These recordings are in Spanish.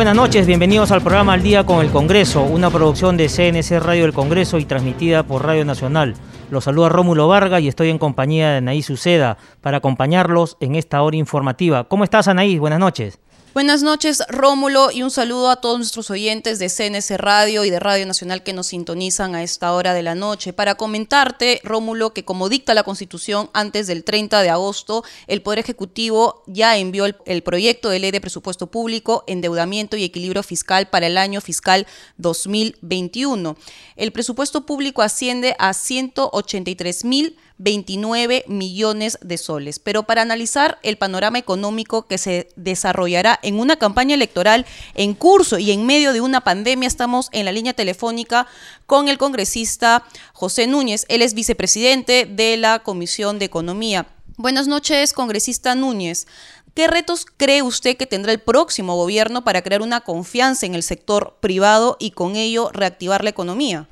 Buenas noches, bienvenidos al programa Al Día con el Congreso, una producción de CNC Radio del Congreso y transmitida por Radio Nacional. Los saluda Rómulo Vargas y estoy en compañía de Anaís Uceda para acompañarlos en esta hora informativa. ¿Cómo estás, Anaís? Buenas noches. Buenas noches, Rómulo, y un saludo a todos nuestros oyentes de CNS Radio y de Radio Nacional que nos sintonizan a esta hora de la noche. Para comentarte, Rómulo, que como dicta la Constitución, antes del 30 de agosto, el Poder Ejecutivo ya envió el, proyecto de ley de presupuesto público, endeudamiento y equilibrio fiscal para el año fiscal 2021. El presupuesto público asciende a 183 mil 29 millones de soles. Pero para analizar el panorama económico que se desarrollará en una campaña electoral en curso y en medio de una pandemia, estamos en la línea telefónica con el congresista José Núñez. Él es vicepresidente de la Comisión de Economía. Buenas noches, congresista Núñez. ¿Qué retos cree usted que tendrá el próximo gobierno para crear una confianza en el sector privado y con ello reactivar la economía?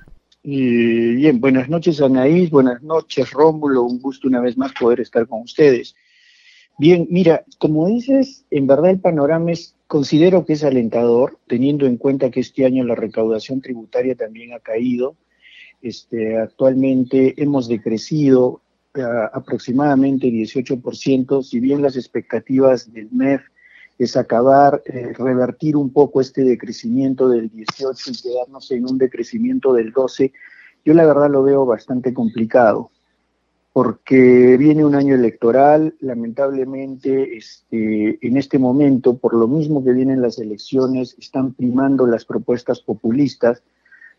Bien, buenas noches Anaís, buenas noches Rómulo, un gusto una vez más poder estar con ustedes. Bien, mira, como dices, en verdad el panorama es, considero que es alentador, teniendo en cuenta que este año la recaudación tributaria también ha caído. Este, actualmente hemos decrecido eh, aproximadamente 18%, si bien las expectativas del MEF es acabar, eh, revertir un poco este decrecimiento del 18 y quedarnos en un decrecimiento del 12, yo la verdad lo veo bastante complicado, porque viene un año electoral, lamentablemente este, en este momento, por lo mismo que vienen las elecciones, están primando las propuestas populistas,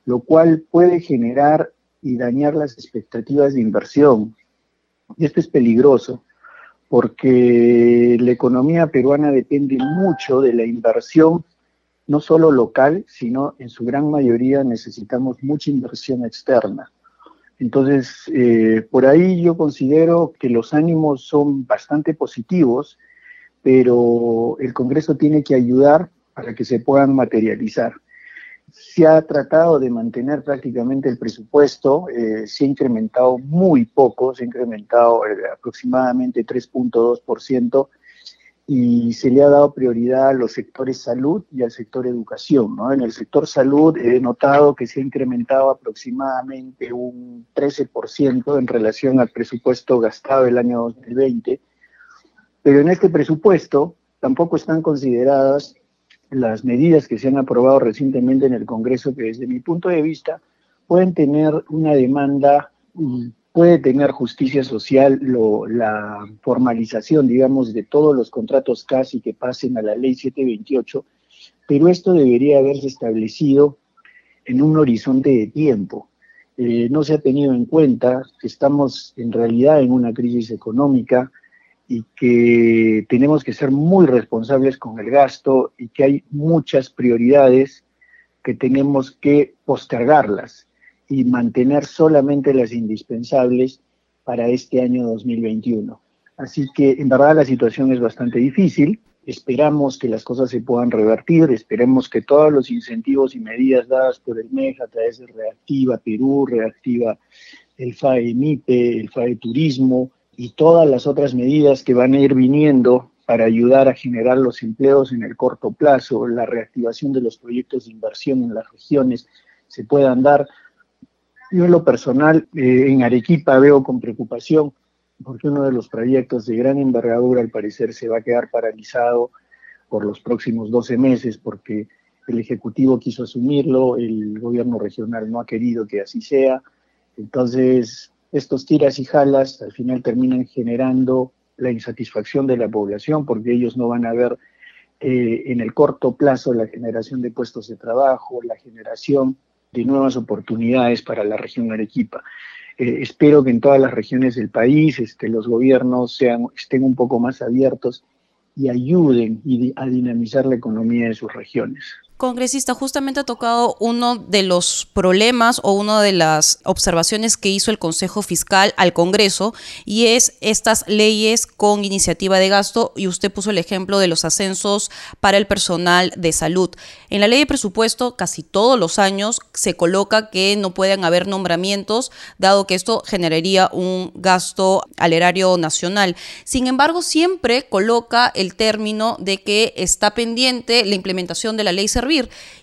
lo cual puede generar y dañar las expectativas de inversión. Y esto es peligroso porque la economía peruana depende mucho de la inversión, no solo local, sino en su gran mayoría necesitamos mucha inversión externa. Entonces, eh, por ahí yo considero que los ánimos son bastante positivos, pero el Congreso tiene que ayudar para que se puedan materializar se ha tratado de mantener prácticamente el presupuesto, eh, se ha incrementado muy poco, se ha incrementado eh, aproximadamente 3.2% y se le ha dado prioridad a los sectores salud y al sector educación. En el sector salud he notado que se ha incrementado aproximadamente un 13% en relación al presupuesto gastado el año 2020, pero en este presupuesto tampoco están consideradas las medidas que se han aprobado recientemente en el Congreso, que desde mi punto de vista pueden tener una demanda, mm, puede tener justicia social, la formalización, digamos, de todos los contratos casi que pasen a la ley 728, pero esto debería haberse establecido en un horizonte de tiempo. Eh, no se ha tenido en cuenta que estamos en realidad en una crisis económica, y que tenemos que ser muy responsables con el gasto y que hay muchas prioridades que tenemos que postergarlas y mantener solamente las indispensables para este año 2021. Así que en verdad la situación es bastante difícil. Esperamos que las cosas se puedan revertir, esperemos que todos los incentivos y medidas dadas por el MEJ a través de Reactiva Perú, Reactiva el FAE MIPE, el FAE Turismo, y todas las otras medidas que van a ir viniendo para ayudar a generar los empleos en el corto plazo, la reactivación de los proyectos de inversión en las regiones se puedan dar. Yo en lo personal eh, en Arequipa veo con preocupación porque uno de los proyectos de gran envergadura al parecer se va a quedar paralizado por los próximos 12 meses porque el Ejecutivo quiso asumirlo, el gobierno regional no ha querido que así sea. Entonces, estos tiras y jalas al final terminan generando la insatisfacción de la población porque ellos no van a ver eh, en el corto plazo la generación de puestos de trabajo, la generación de nuevas oportunidades para la región Arequipa. Eh, espero que en todas las regiones del país este, los gobiernos sean, estén un poco más abiertos y ayuden a dinamizar la economía de sus regiones. Congresista, justamente ha tocado uno de los problemas o una de las observaciones que hizo el Consejo Fiscal al Congreso y es estas leyes con iniciativa de gasto y usted puso el ejemplo de los ascensos para el personal de salud. En la ley de presupuesto casi todos los años se coloca que no pueden haber nombramientos dado que esto generaría un gasto al erario nacional. Sin embargo, siempre coloca el término de que está pendiente la implementación de la ley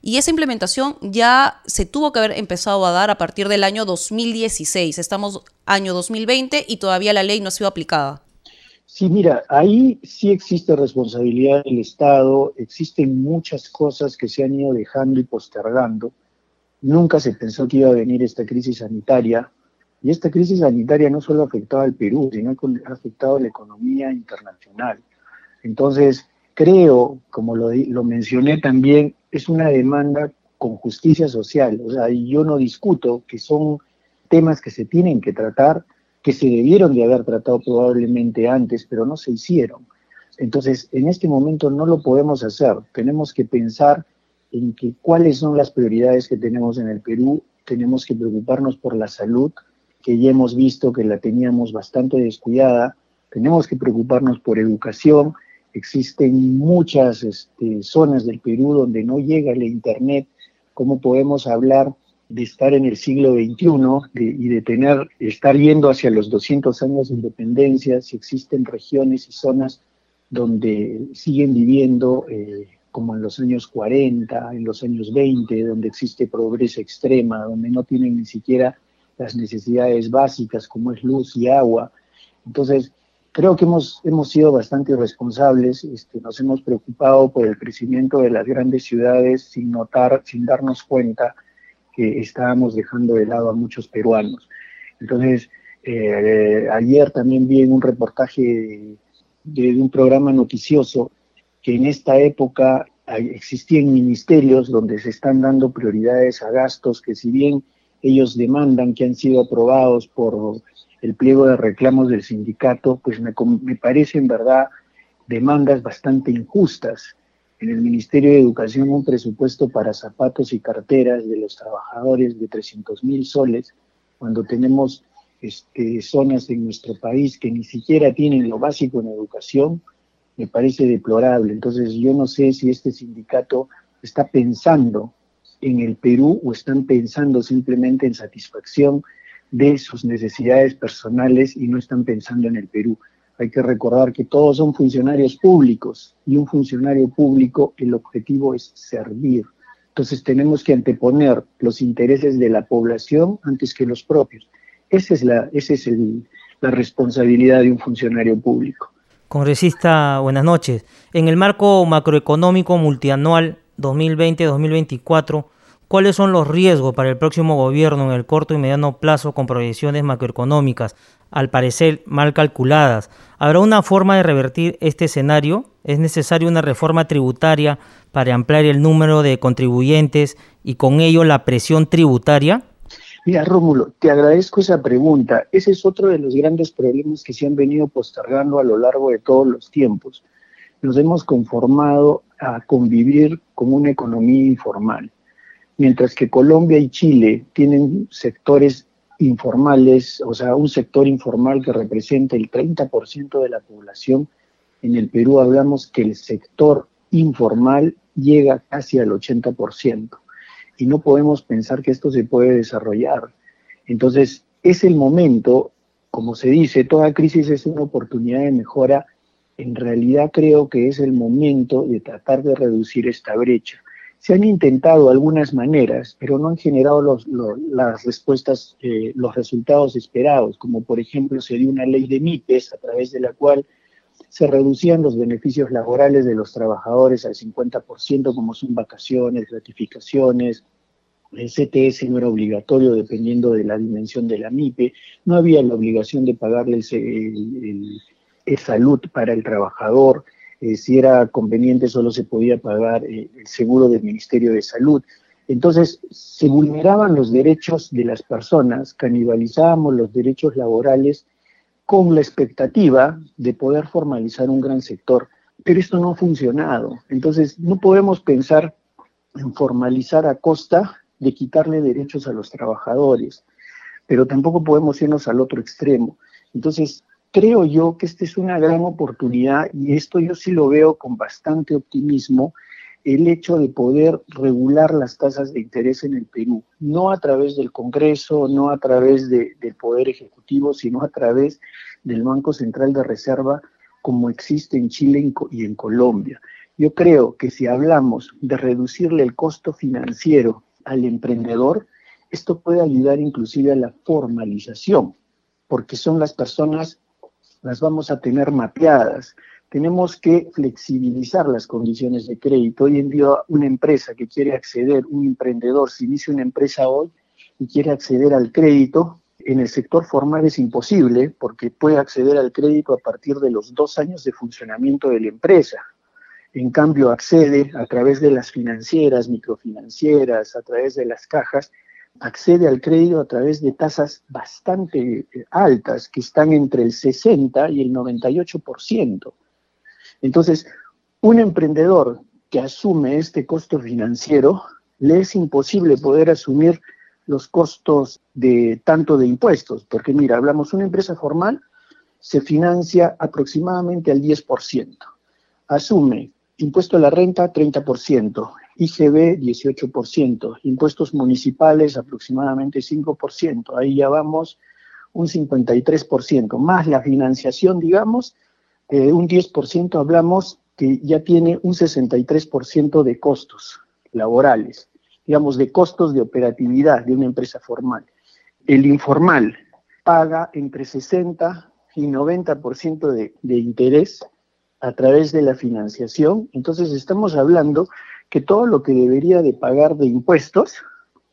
y esa implementación ya se tuvo que haber empezado a dar a partir del año 2016. Estamos año 2020 y todavía la ley no ha sido aplicada. Sí, mira, ahí sí existe responsabilidad del Estado, existen muchas cosas que se han ido dejando y postergando. Nunca se pensó que iba a venir esta crisis sanitaria, y esta crisis sanitaria no solo ha afectado al Perú, sino que ha afectado a la economía internacional. Entonces, creo, como lo, lo mencioné también, es una demanda con justicia social. O sea, yo no discuto que son temas que se tienen que tratar, que se debieron de haber tratado probablemente antes, pero no se hicieron. Entonces, en este momento no lo podemos hacer. Tenemos que pensar en que cuáles son las prioridades que tenemos en el Perú. Tenemos que preocuparnos por la salud, que ya hemos visto que la teníamos bastante descuidada. Tenemos que preocuparnos por educación, Existen muchas este, zonas del Perú donde no llega el Internet. ¿Cómo podemos hablar de estar en el siglo XXI y de tener, estar yendo hacia los 200 años de independencia, si existen regiones y zonas donde siguen viviendo eh, como en los años 40, en los años 20, donde existe pobreza extrema, donde no tienen ni siquiera las necesidades básicas como es luz y agua. Entonces, Creo que hemos, hemos sido bastante irresponsables, este, nos hemos preocupado por el crecimiento de las grandes ciudades sin notar, sin darnos cuenta que estábamos dejando de lado a muchos peruanos. Entonces, eh, ayer también vi en un reportaje de, un programa noticioso que en esta época existían ministerios donde se están dando prioridades a gastos que si bien ellos demandan que han sido aprobados por el pliego de reclamos del sindicato, pues me, me parece en verdad demandas bastante injustas. En el Ministerio de Educación un presupuesto para zapatos y carteras de los trabajadores de 300 mil soles, cuando tenemos este, zonas en nuestro país que ni siquiera tienen lo básico en educación, me parece deplorable. Entonces yo no sé si este sindicato está pensando en el Perú o están pensando simplemente en satisfacción de sus necesidades personales y no están pensando en el Perú. Hay que recordar que todos son funcionarios públicos y un funcionario público el objetivo es servir. Entonces tenemos que anteponer los intereses de la población antes que los propios. Esa es la, esa es la responsabilidad de un funcionario público. Congresista, buenas noches. En el marco macroeconómico multianual 2020-2024, ¿Cuáles son los riesgos para el próximo gobierno en el corto y mediano plazo con proyecciones macroeconómicas, al parecer mal calculadas? ¿Habrá una forma de revertir este escenario? ¿Es necesaria una reforma tributaria para ampliar el número de contribuyentes y con ello la presión tributaria? Mira, Rómulo, te agradezco esa pregunta. Ese es otro de los grandes problemas que se han venido postergando a lo largo de todos los tiempos. Nos hemos conformado a convivir con una economía informal mientras que Colombia y Chile tienen sectores informales, o sea, un sector informal que representa el 30% de la población, en el Perú hablamos que el sector informal llega casi al 80%. Y no podemos pensar que esto se puede desarrollar. Entonces, es el momento, como se dice, toda crisis es una oportunidad de mejora. En realidad creo que es el momento de tratar de reducir esta brecha. Se han intentado algunas maneras, pero no han generado los, las respuestas, eh, los resultados esperados, como por ejemplo se dio una ley de MIPES a través de la cual se reducían los beneficios laborales de los trabajadores al 50%, como son vacaciones, gratificaciones, el CTS no era obligatorio dependiendo de la dimensión de la MIPE, no había la obligación de pagarle el, salud para el trabajador, eh, si era conveniente solo se podía pagar eh, el seguro del Ministerio de Salud. Entonces, se vulneraban los derechos de las personas, canibalizábamos los derechos laborales con la expectativa de poder formalizar un gran sector. Pero esto no ha funcionado. Entonces, no podemos pensar en formalizar a costa de quitarle derechos a los trabajadores, pero tampoco podemos irnos al otro extremo. Entonces, creo yo que esta es una gran oportunidad y esto yo sí lo veo con bastante optimismo, el hecho de poder regular las tasas de interés en el Perú, no a través del Congreso, no a través del Poder Ejecutivo, sino a través del Banco Central de Reserva como existe en Chile y en Colombia. Yo creo que si hablamos de reducirle el costo financiero al emprendedor, esto puede ayudar inclusive a la formalización, porque son las personas, las vamos a tener mapeadas. Tenemos que flexibilizar las condiciones de crédito. Hoy en día una empresa que quiere acceder, un emprendedor, si inicia una empresa hoy y quiere acceder al crédito, en el sector formal es imposible porque puede acceder al crédito a partir de los dos años de funcionamiento de la empresa. En cambio, accede a través de las financieras, microfinancieras, a través de las cajas, accede al crédito a través de tasas bastante eh, altas, que están entre el 60 y el 98%. Entonces, un emprendedor que asume este costo financiero, le es imposible poder asumir los costos de tanto de impuestos, porque mira, hablamos una empresa formal se financia aproximadamente al 10%. Asume impuesto a la renta 30%, IGB 18%, impuestos municipales aproximadamente 5%, ahí ya vamos un 53%, más la financiación, digamos, un 10% hablamos que ya tiene un 63% de costos laborales, digamos, de costos de operatividad de una empresa formal. El informal paga entre 60 y 90% de, de interés a través de la financiación. Entonces estamos hablando que todo lo que debería de pagar de impuestos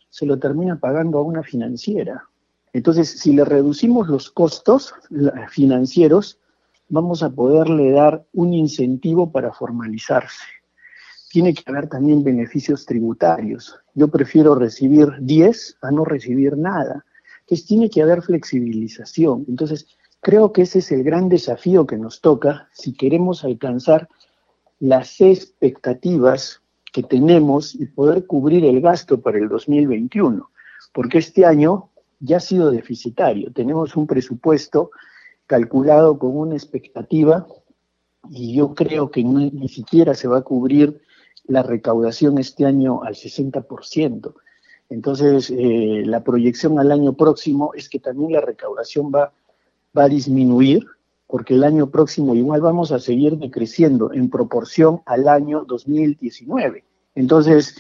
se lo termina pagando a una financiera. Entonces, si le reducimos los costos financieros, vamos a poderle dar un incentivo para formalizarse. Tiene que haber también beneficios tributarios. Yo prefiero recibir 10 a no recibir nada. Entonces, tiene que haber flexibilización. Entonces, Creo que ese es el gran desafío que nos toca si queremos alcanzar las expectativas que tenemos y poder cubrir el gasto para el 2021, porque este año ya ha sido deficitario. Tenemos un presupuesto calculado con una expectativa y yo creo que ni siquiera se va a cubrir la recaudación este año al 60%. Entonces, eh, la proyección al año próximo es que también la recaudación va va a disminuir porque el año próximo igual vamos a seguir decreciendo en proporción al año 2019. Entonces,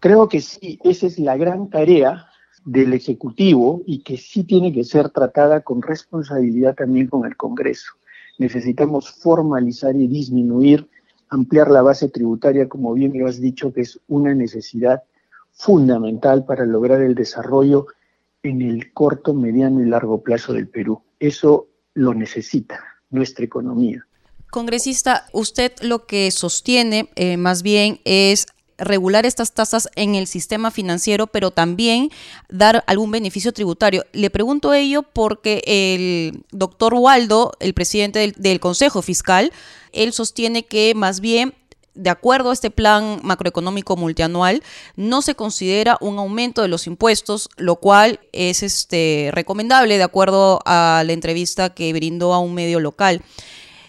creo que sí, esa es la gran tarea del Ejecutivo y que sí tiene que ser tratada con responsabilidad también con el Congreso. Necesitamos formalizar y disminuir, ampliar la base tributaria, como bien lo has dicho, que es una necesidad fundamental para lograr el desarrollo en el corto, mediano y largo plazo del Perú. Eso lo necesita nuestra economía. Congresista, usted lo que sostiene eh, más bien es regular estas tasas en el sistema financiero, pero también dar algún beneficio tributario. Le pregunto ello porque el doctor Waldo, el presidente del Consejo Fiscal, él sostiene que más bien de acuerdo a este plan macroeconómico multianual, no se considera un aumento de los impuestos, lo cual es este, recomendable de acuerdo a la entrevista que brindó a un medio local.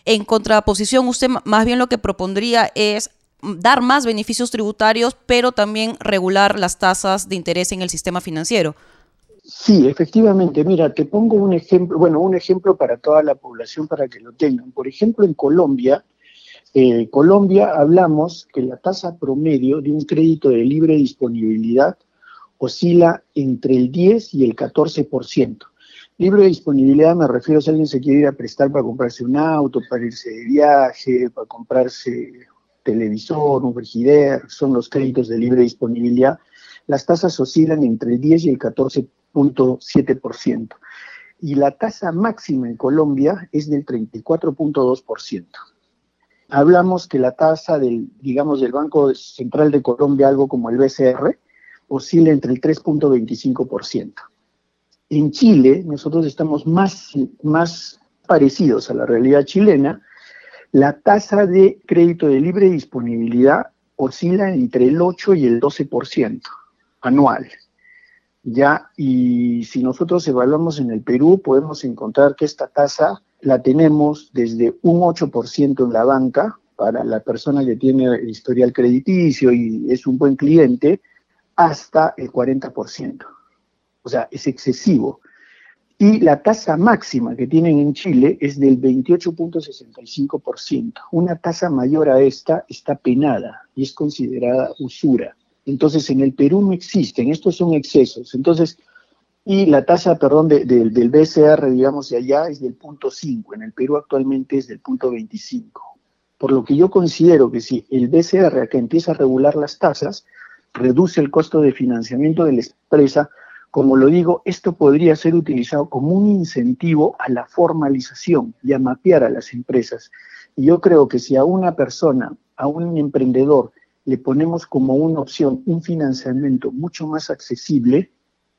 En contraposición, usted más bien lo que propondría es dar más beneficios tributarios, pero también regular las tasas de interés en el sistema financiero. Sí, efectivamente. Mira, te pongo un ejemplo, bueno, un ejemplo para toda la población para que lo tengan. Por ejemplo, en Colombia, eh, Colombia hablamos que la tasa promedio de un crédito de libre disponibilidad oscila entre el 10 y el 14%. Libre disponibilidad me refiero a si alguien se quiere ir a prestar para comprarse un auto, para irse de viaje, para comprarse televisor, un frigider, son los créditos de libre disponibilidad. Las tasas oscilan entre el 10 y el 14.7%. Y la tasa máxima en Colombia es del 34.2% hablamos que la tasa del, digamos, del Banco Central de Colombia, algo como el BCR, oscila entre el 3.25%. En Chile, nosotros estamos más, más parecidos a la realidad chilena. La tasa de crédito de libre disponibilidad oscila entre el 8 y el 12% anual. Ya, y si nosotros evaluamos en el Perú, podemos encontrar que esta tasa la tenemos desde un 8% en la banca, para la persona que tiene historial crediticio y es un buen cliente, hasta el 40%. O sea, es excesivo. Y la tasa máxima que tienen en Chile es del 28.65%. Una tasa mayor a esta está penada y es considerada usura. Entonces, en el Perú no existen, estos son excesos. Entonces, y la tasa, perdón, del BCR, digamos, de allá es del punto 5, en el Perú actualmente es del punto 25. Por lo que yo considero que si el BCR acá empieza a regular las tasas, reduce el costo de financiamiento de la empresa, como lo digo, esto podría ser utilizado como un incentivo a la formalización y a mapear a las empresas. Y yo creo que si a una persona, a un emprendedor, le ponemos como una opción un financiamiento mucho más accesible,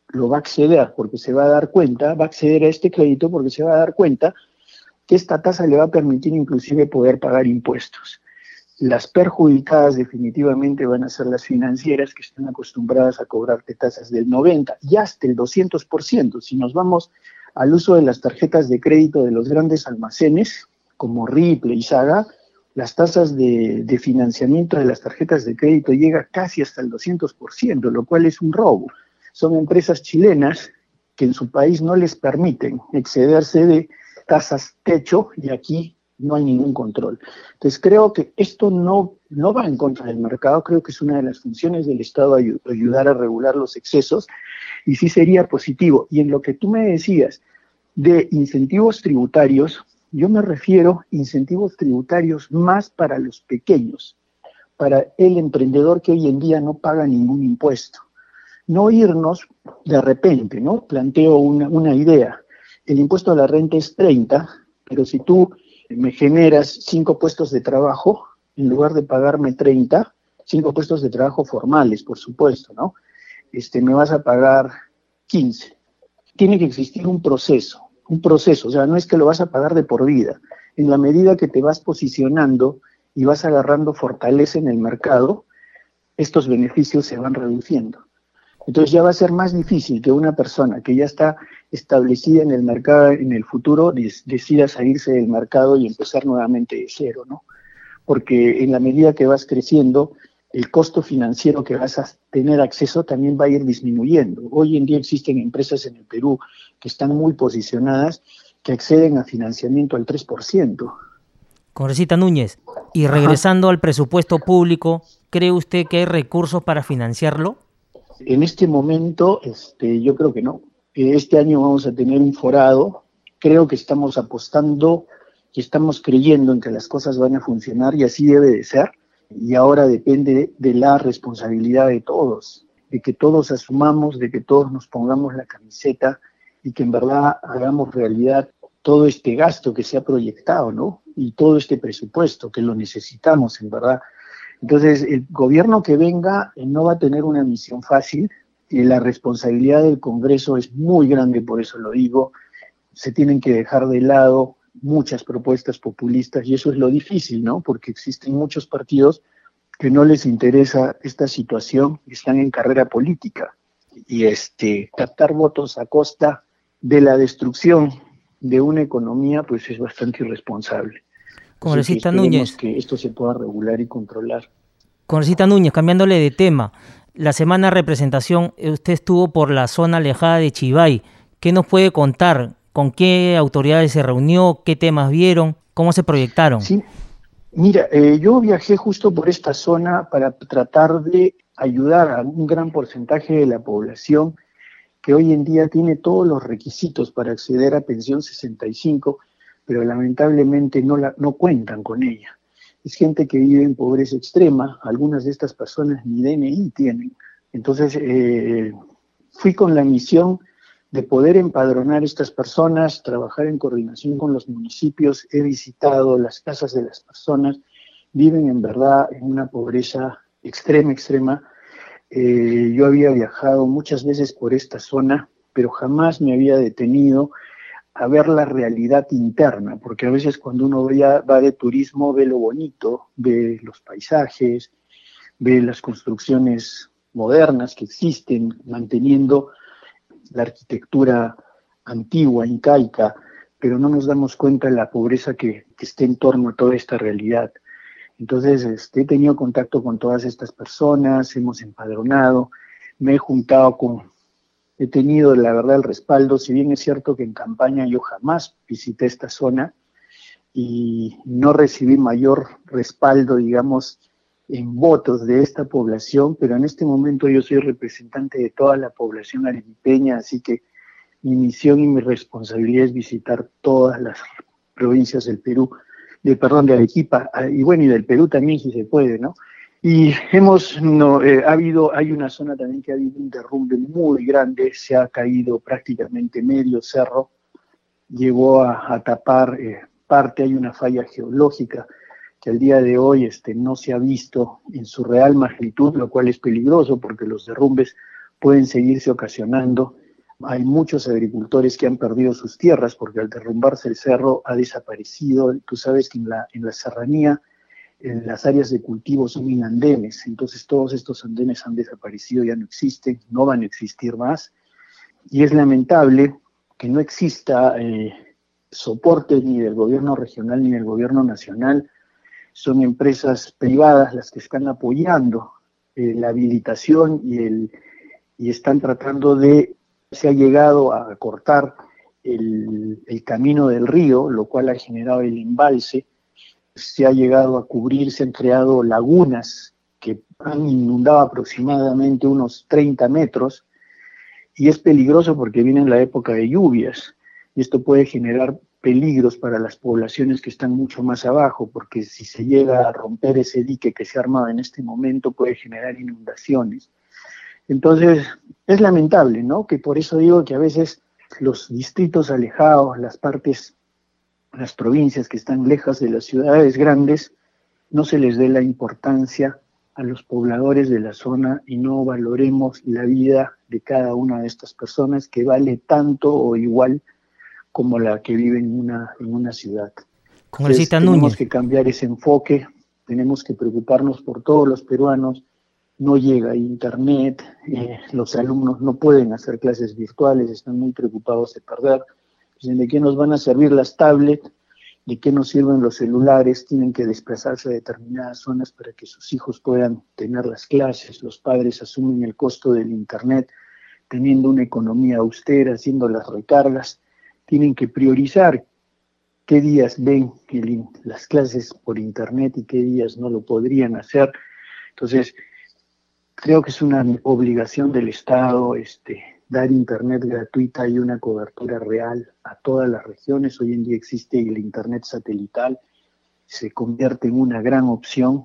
lo va a acceder porque se va a dar cuenta, va a acceder a este crédito porque se va a dar cuenta que esta tasa le va a permitir inclusive poder pagar impuestos. Las perjudicadas definitivamente van a ser las financieras que están acostumbradas a cobrarte tasas del 90 y hasta el 200%. Si nos vamos al uso de las tarjetas de crédito de los grandes almacenes, como Ripley y Saga, las tasas de, de, financiamiento de las tarjetas de crédito llega casi hasta el 200%, lo cual es un robo. Son empresas chilenas que en su país no les permiten excederse de tasas techo y aquí no hay ningún control. Entonces creo que esto no, no va en contra del mercado, creo que es una de las funciones del Estado ayudar a regular los excesos y sí sería positivo. Y en lo que tú me decías de incentivos tributarios, yo me refiero a incentivos tributarios más para los pequeños, para el emprendedor que hoy en día no paga ningún impuesto. No irnos de repente, ¿no? Planteo una, idea. El impuesto a la renta es 30, pero si tú me generas cinco puestos de trabajo, en lugar de pagarme 30, cinco puestos de trabajo formales, por supuesto, ¿no? Este, me vas a pagar 15. Tiene que existir un proceso, un proceso, o sea, no es que lo vas a pagar de por vida. En la medida que te vas posicionando y vas agarrando fortaleza en el mercado, estos beneficios se van reduciendo. Entonces ya va a ser más difícil que una persona que ya está establecida en el mercado en el futuro decida salirse del mercado y empezar nuevamente de cero, ¿no? Porque en la medida que vas creciendo, el costo financiero que vas a tener acceso también va a ir disminuyendo. Hoy en día existen empresas en el Perú que están muy posicionadas que acceden a financiamiento al 3%. Congresista Núñez, y regresando al presupuesto público, ¿cree usted que hay recursos para financiarlo? En este momento, este, yo creo que no. Este año vamos a tener un forado. Creo que estamos apostando y estamos creyendo en que las cosas van a funcionar y así debe de ser. Y ahora depende de la responsabilidad de todos, de que todos asumamos, de que todos nos pongamos la camiseta y que en verdad hagamos realidad todo este gasto que se ha proyectado, ¿no? Y todo este presupuesto que lo necesitamos, en verdad. Entonces, el gobierno que venga eh, no va a tener una misión fácil y la responsabilidad del Congreso es muy grande, por eso lo digo. Se tienen que dejar de lado muchas propuestas populistas y eso es lo difícil, ¿no? Porque existen muchos partidos que no les interesa esta situación están en carrera política. Y este, captar votos a costa de la destrucción de una economía, pues es bastante irresponsable. Congresista Núñez. Que esto se pueda regular y controlar. Congresista Núñez, cambiándole de tema, la semana de representación, eh, usted estuvo por la zona alejada de Chivay. ¿Qué nos puede contar? ¿Con qué autoridades se reunió? ¿Qué temas vieron? ¿Cómo se proyectaron? Sí, mira, eh, yo viajé justo por esta zona para tratar de ayudar a un gran porcentaje de la población que hoy en día tiene todos los requisitos para acceder a pensión 65 pero lamentablemente no, la, no cuentan con ella. Es gente que vive en pobreza extrema, algunas de estas personas ni DNI tienen. Entonces, eh, fui con la misión de poder empadronar estas personas, trabajar en coordinación con los municipios, he visitado las casas de las personas, viven en verdad en una pobreza extrema, extrema. Eh, yo había viajado muchas veces por esta zona, pero jamás me había detenido a ver la realidad interna, porque a veces cuando uno va, de turismo ve lo bonito, ve los paisajes, ve las construcciones modernas que existen, manteniendo la arquitectura antigua, incaica, pero no nos damos cuenta de la pobreza que, que está en torno a toda esta realidad. Entonces, este, he tenido contacto con todas estas personas, hemos empadronado, me he juntado con, he tenido la verdad el respaldo, si bien es cierto que en campaña yo jamás visité esta zona y no recibí mayor respaldo, digamos, en votos de esta población, pero en este momento yo soy representante de toda la población arequipeña, así que mi misión y mi responsabilidad es visitar todas las provincias del Perú, de perdón, de Arequipa, ah, y bueno, y del Perú también si se puede, ¿no? Y hemos, no, eh, ha habido, hay una zona también que ha habido un derrumbe muy grande, se ha caído prácticamente medio cerro, llegó a, tapar eh, parte, hay una falla geológica que al día de hoy este, no se ha visto en su real magnitud, lo cual es peligroso porque los derrumbes pueden seguirse ocasionando hay muchos agricultores que han perdido sus tierras porque al derrumbarse el cerro ha desaparecido. Tú sabes que en la, en la serranía las áreas de cultivo son en andenes, entonces todos estos andenes han desaparecido, ya no existen, no van a existir más. Y es lamentable que no exista eh, soporte ni del gobierno regional ni del gobierno nacional. Son empresas privadas las que están apoyando eh, la habilitación y, el, y están tratando de se ha llegado a cortar el, camino del río, lo cual ha generado el embalse, se ha llegado a cubrir, se han creado lagunas que han inundado aproximadamente unos 30 metros y es peligroso porque viene en la época de lluvias y esto puede generar peligros para las poblaciones que están mucho más abajo, porque si se llega a romper ese dique que se ha armado en este momento puede generar inundaciones. Entonces, es lamentable, ¿no? Que por eso digo que a veces los distritos alejados, las partes, las provincias que están lejas de las ciudades grandes, no se les dé la importancia a los pobladores de la zona y no valoremos la vida de cada una de estas personas que vale tanto o igual como la que vive en una, en una ciudad. tenemos que cambiar ese enfoque, tenemos que preocuparnos por todos los peruanos, no llega Internet, eh, los alumnos no pueden hacer clases virtuales, están muy preocupados de perder. Dicen, ¿de qué nos van a servir las tablets? ¿De qué nos sirven los celulares? Tienen que desplazarse a determinadas zonas para que sus hijos puedan tener las clases. Los padres asumen el costo del Internet, teniendo una economía austera, haciendo las recargas. Tienen que priorizar qué días ven las clases por Internet y qué días no lo podrían hacer. Entonces, creo que es una obligación del Estado este, dar Internet gratuita y una cobertura real a todas las regiones. Hoy en día existe el Internet satelital, se convierte en una gran opción.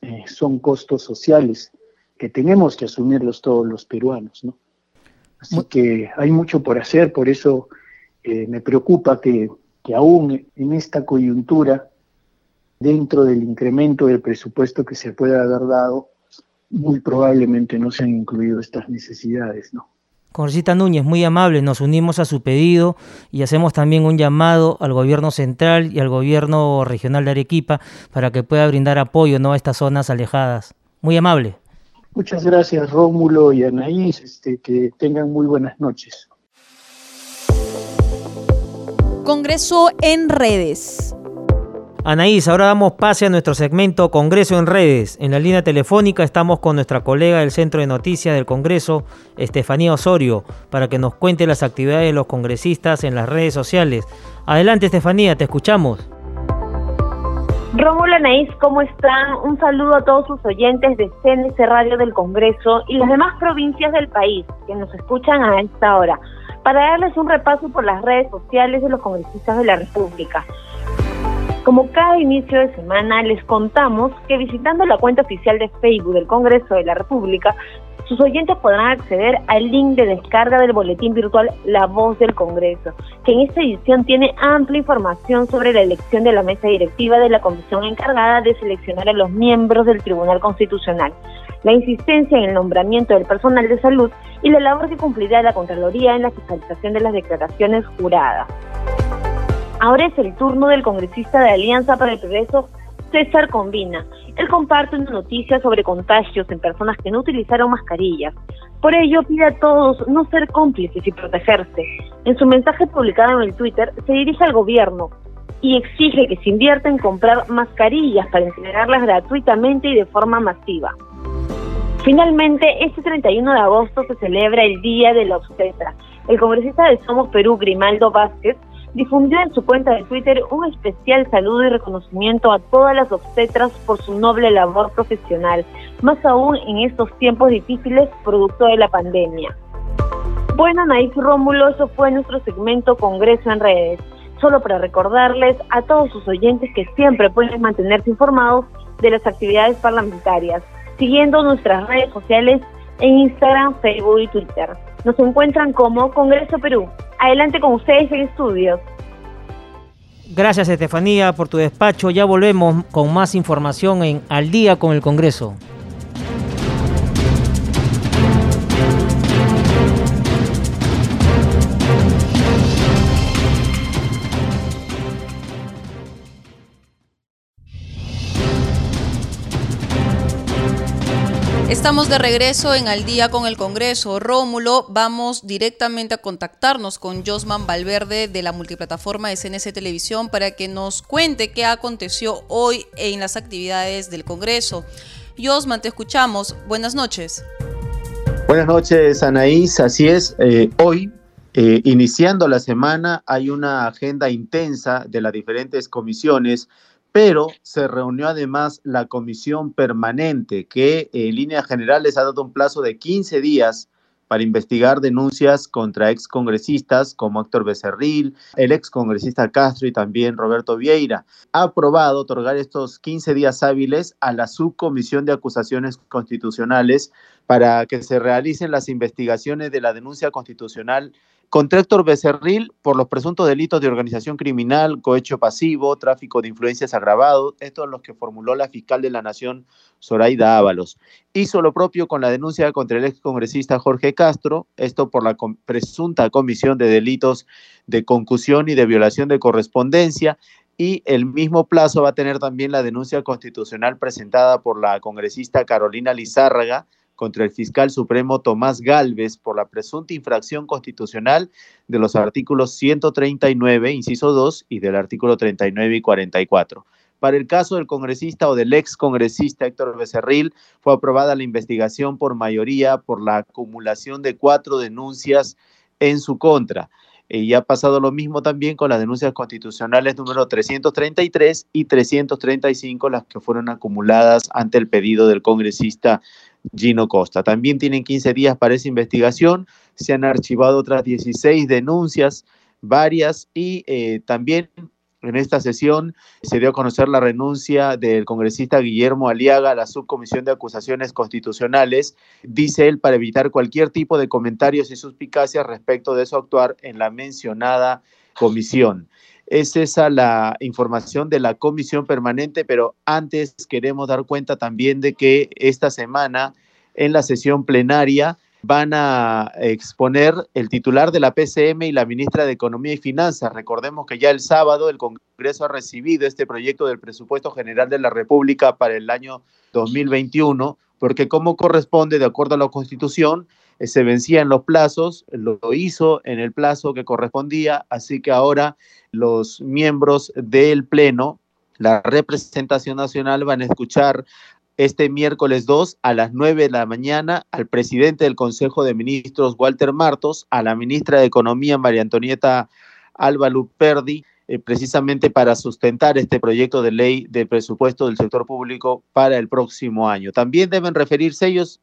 Eh, son costos sociales que tenemos que asumirlos todos los peruanos. ¿no? Así que hay mucho por hacer, por eso eh, me preocupa que, que aún en esta coyuntura, dentro del incremento del presupuesto que se pueda haber dado, muy probablemente no se han incluido estas necesidades, ¿no? Congresista Núñez, muy amable, nos unimos a su pedido y hacemos también un llamado al gobierno central y al gobierno regional de Arequipa para que pueda brindar apoyo ¿no? a estas zonas alejadas. Muy amable. Muchas gracias Rómulo y Anaís, este, que tengan muy buenas noches. Congreso en redes. Anaís, ahora damos pase a nuestro segmento Congreso en redes. En la línea telefónica estamos con nuestra colega del Centro de Noticias del Congreso, Estefanía Osorio, para que nos cuente las actividades de los congresistas en las redes sociales. Adelante, Estefanía, te escuchamos. Rómulo Anaís, ¿cómo están? Un saludo a todos sus oyentes de CNC Radio del Congreso y las demás provincias del país que nos escuchan a esta hora, para darles un repaso por las redes sociales de los congresistas de la República. Como cada inicio de semana, les contamos que visitando la cuenta oficial de Facebook del Congreso de la República, sus oyentes podrán acceder al link de descarga del boletín virtual La Voz del Congreso, que en esta edición tiene amplia información sobre la elección de la mesa directiva de la comisión encargada de seleccionar a los miembros del Tribunal Constitucional, la insistencia en el nombramiento del personal de salud y la labor que cumplirá la Contraloría en la fiscalización de las declaraciones juradas. Ahora es el turno del congresista de Alianza para el Progreso, César Combina, Él comparte una noticia sobre contagios en personas que no utilizaron mascarillas. Por ello, pide a todos no ser cómplices y protegerse. En su mensaje publicado en el Twitter, se dirige al gobierno y exige que se invierta en comprar mascarillas para entregarlas gratuitamente y de forma masiva. Finalmente, este 31 de agosto se celebra el Día de la Obstetra. El congresista de Somos Perú, Grimaldo Vázquez, difundió en su cuenta de Twitter un especial saludo y reconocimiento a todas las obstetras por su noble labor profesional, más aún en estos tiempos difíciles producto de la pandemia. Bueno, Naís Rómulo, eso fue nuestro segmento Congreso en Redes. Solo para recordarles a todos sus oyentes que siempre pueden mantenerse informados de las actividades parlamentarias siguiendo nuestras redes sociales en Instagram, Facebook y Twitter. Nos encuentran como Congreso Perú. Adelante con ustedes en estudios. Gracias Estefanía por tu despacho. Ya volvemos con más información en Al día con el Congreso. Estamos de regreso en Al día con el Congreso. Rómulo, vamos directamente a contactarnos con Josman Valverde de la multiplataforma de CNC Televisión para que nos cuente qué aconteció hoy en las actividades del Congreso. Josman, te escuchamos. Buenas noches. Buenas noches, Anaís. Así es, eh, hoy, eh, iniciando la semana, hay una agenda intensa de las diferentes comisiones pero se reunió además la comisión permanente que en líneas generales ha dado un plazo de 15 días para investigar denuncias contra excongresistas como Héctor Becerril, el excongresista Castro y también Roberto Vieira. Ha aprobado otorgar estos 15 días hábiles a la subcomisión de acusaciones constitucionales para que se realicen las investigaciones de la denuncia constitucional contra Héctor Becerril por los presuntos delitos de organización criminal, cohecho pasivo, tráfico de influencias agravado, estos los que formuló la fiscal de la Nación, Zoraida Ábalos. Hizo lo propio con la denuncia contra el excongresista Jorge Castro, esto por la presunta comisión de delitos de concusión y de violación de correspondencia, y el mismo plazo va a tener también la denuncia constitucional presentada por la congresista Carolina Lizárraga, contra el fiscal supremo Tomás Galvez por la presunta infracción constitucional de los artículos 139, inciso 2, y del artículo 39 y 44. Para el caso del congresista o del ex congresista Héctor Becerril, fue aprobada la investigación por mayoría por la acumulación de cuatro denuncias en su contra. Y ha pasado lo mismo también con las denuncias constitucionales número 333 y 335, las que fueron acumuladas ante el pedido del congresista Gino Costa. También tienen 15 días para esa investigación. Se han archivado otras 16 denuncias, varias, y eh, también en esta sesión se dio a conocer la renuncia del congresista Guillermo Aliaga a la subcomisión de acusaciones constitucionales, dice él, para evitar cualquier tipo de comentarios y suspicacias respecto de su actuar en la mencionada comisión. Es esa la información de la comisión permanente, pero antes queremos dar cuenta también de que esta semana en la sesión plenaria van a exponer el titular de la PCM y la ministra de Economía y Finanzas. Recordemos que ya el sábado el Congreso ha recibido este proyecto del presupuesto general de la República para el año 2021, porque como corresponde, de acuerdo a la Constitución, se vencían los plazos, lo hizo en el plazo que correspondía, así que ahora los miembros del Pleno, la representación nacional, van a escuchar este miércoles 2 a las 9 de la mañana al presidente del Consejo de Ministros, Walter Martos, a la ministra de Economía, María Antonieta Alba Luperdi, eh, precisamente para sustentar este proyecto de ley de presupuesto del sector público para el próximo año. También deben referirse ellos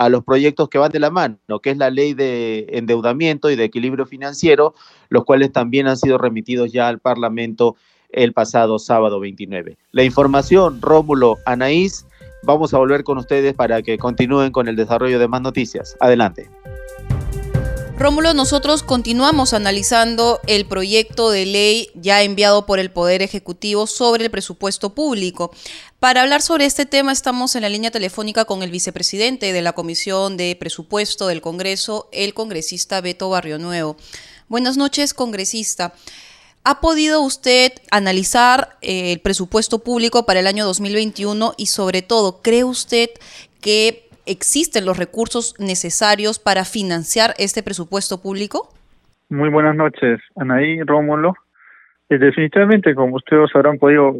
a los proyectos que van de la mano, que es la ley de endeudamiento y de equilibrio financiero, los cuales también han sido remitidos ya al Parlamento el pasado sábado 29. La información, Rómulo, Anaís, vamos a volver con ustedes para que continúen con el desarrollo de más noticias. Adelante. Rómulo, nosotros continuamos analizando el proyecto de ley ya enviado por el Poder Ejecutivo sobre el presupuesto público. Para hablar sobre este tema estamos en la línea telefónica con el vicepresidente de la Comisión de Presupuesto del Congreso, el congresista Beto Barrio Nuevo. Buenas noches, congresista. ¿Ha podido usted analizar eh, el presupuesto público para el año 2021 y sobre todo, cree usted que existen los recursos necesarios para financiar este presupuesto público? Muy buenas noches, Anaí, Rómulo. Eh, definitivamente, como ustedes habrán podido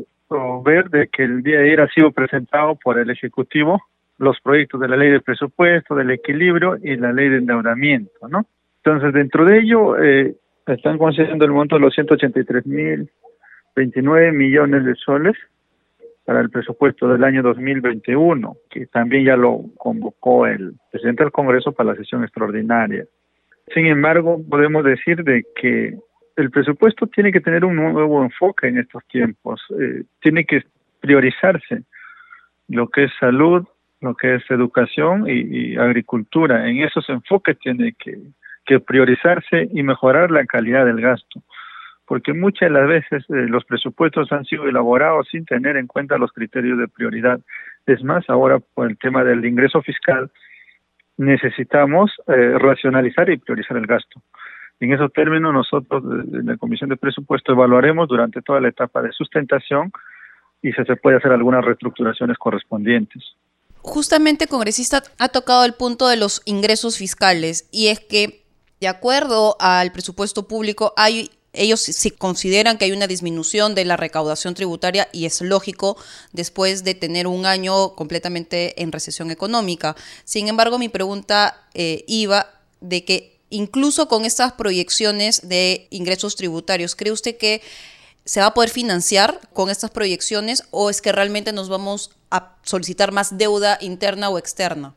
ver, de que el día de ayer ha sido presentado por el Ejecutivo los proyectos de la ley de presupuesto, del equilibrio y la ley de endeudamiento, ¿no? Entonces, dentro de ello, eh, están considerando el monto de los 183 mil 29 millones de soles para el presupuesto del año 2021, que también ya lo convocó el presidente del Congreso para la sesión extraordinaria. Sin embargo, podemos decir de que el presupuesto tiene que tener un nuevo enfoque en estos tiempos, eh, tiene que priorizarse lo que es salud, lo que es educación y, agricultura. En esos enfoques tiene que, priorizarse y mejorar la calidad del gasto, porque muchas de las veces eh, los presupuestos han sido elaborados sin tener en cuenta los criterios de prioridad. Es más, ahora por el tema del ingreso fiscal, necesitamos eh, racionalizar y priorizar el gasto. En esos términos, nosotros en la Comisión de Presupuesto evaluaremos durante toda la etapa de sustentación y si se puede hacer algunas reestructuraciones correspondientes. Justamente, congresista, ha tocado el punto de los ingresos fiscales y es que, de acuerdo al presupuesto público, hay ellos se consideran que hay una disminución de la recaudación tributaria y es lógico después de tener un año completamente en recesión económica. Sin embargo, mi pregunta eh, iba de que incluso con estas proyecciones de ingresos tributarios, ¿cree usted que se va a poder financiar con estas proyecciones o es que realmente nos vamos a solicitar más deuda interna o externa?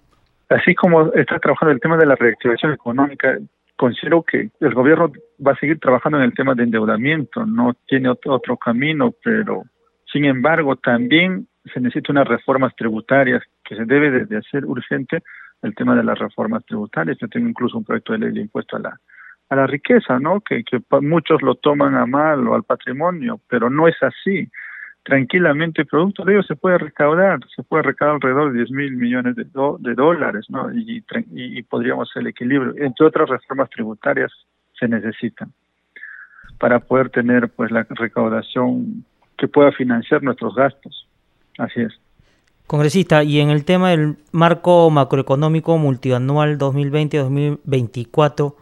Así como está trabajando el tema de la reactivación económica, considero que el gobierno va a seguir trabajando en el tema de endeudamiento, no tiene otro, camino, pero sin embargo también se necesita unas reformas tributarias que se debe de, hacer urgente el tema de las reformas tributarias. Yo tengo incluso un proyecto de ley de impuesto a la a la riqueza, ¿no? Que, que muchos lo toman a mal o al patrimonio, pero no es así. Tranquilamente, producto de ello se puede recaudar, se puede recaudar alrededor de 10 mil millones de, dólares, ¿no? Y, y, podríamos hacer el equilibrio. Entre otras reformas tributarias se necesitan para poder tener pues la recaudación que pueda financiar nuestros gastos. Así es. Congresista, y en el tema del marco macroeconómico multianual 2020-2024,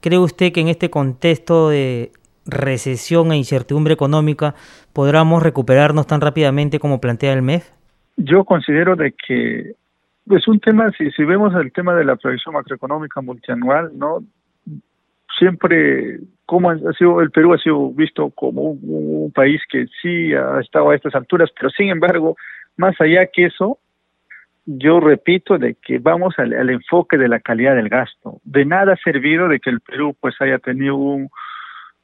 ¿Cree usted que en este contexto de recesión e incertidumbre económica podamos recuperarnos tan rápidamente como plantea el MEF? Yo considero de que es un tema, si, vemos el tema de la proyección macroeconómica multianual, ¿no? Siempre, como ha sido, el Perú ha sido visto como un país que sí ha estado a estas alturas, pero sin embargo, más allá que eso, yo repito de que vamos al, enfoque de la calidad del gasto. De nada ha servido de que el Perú pues haya tenido un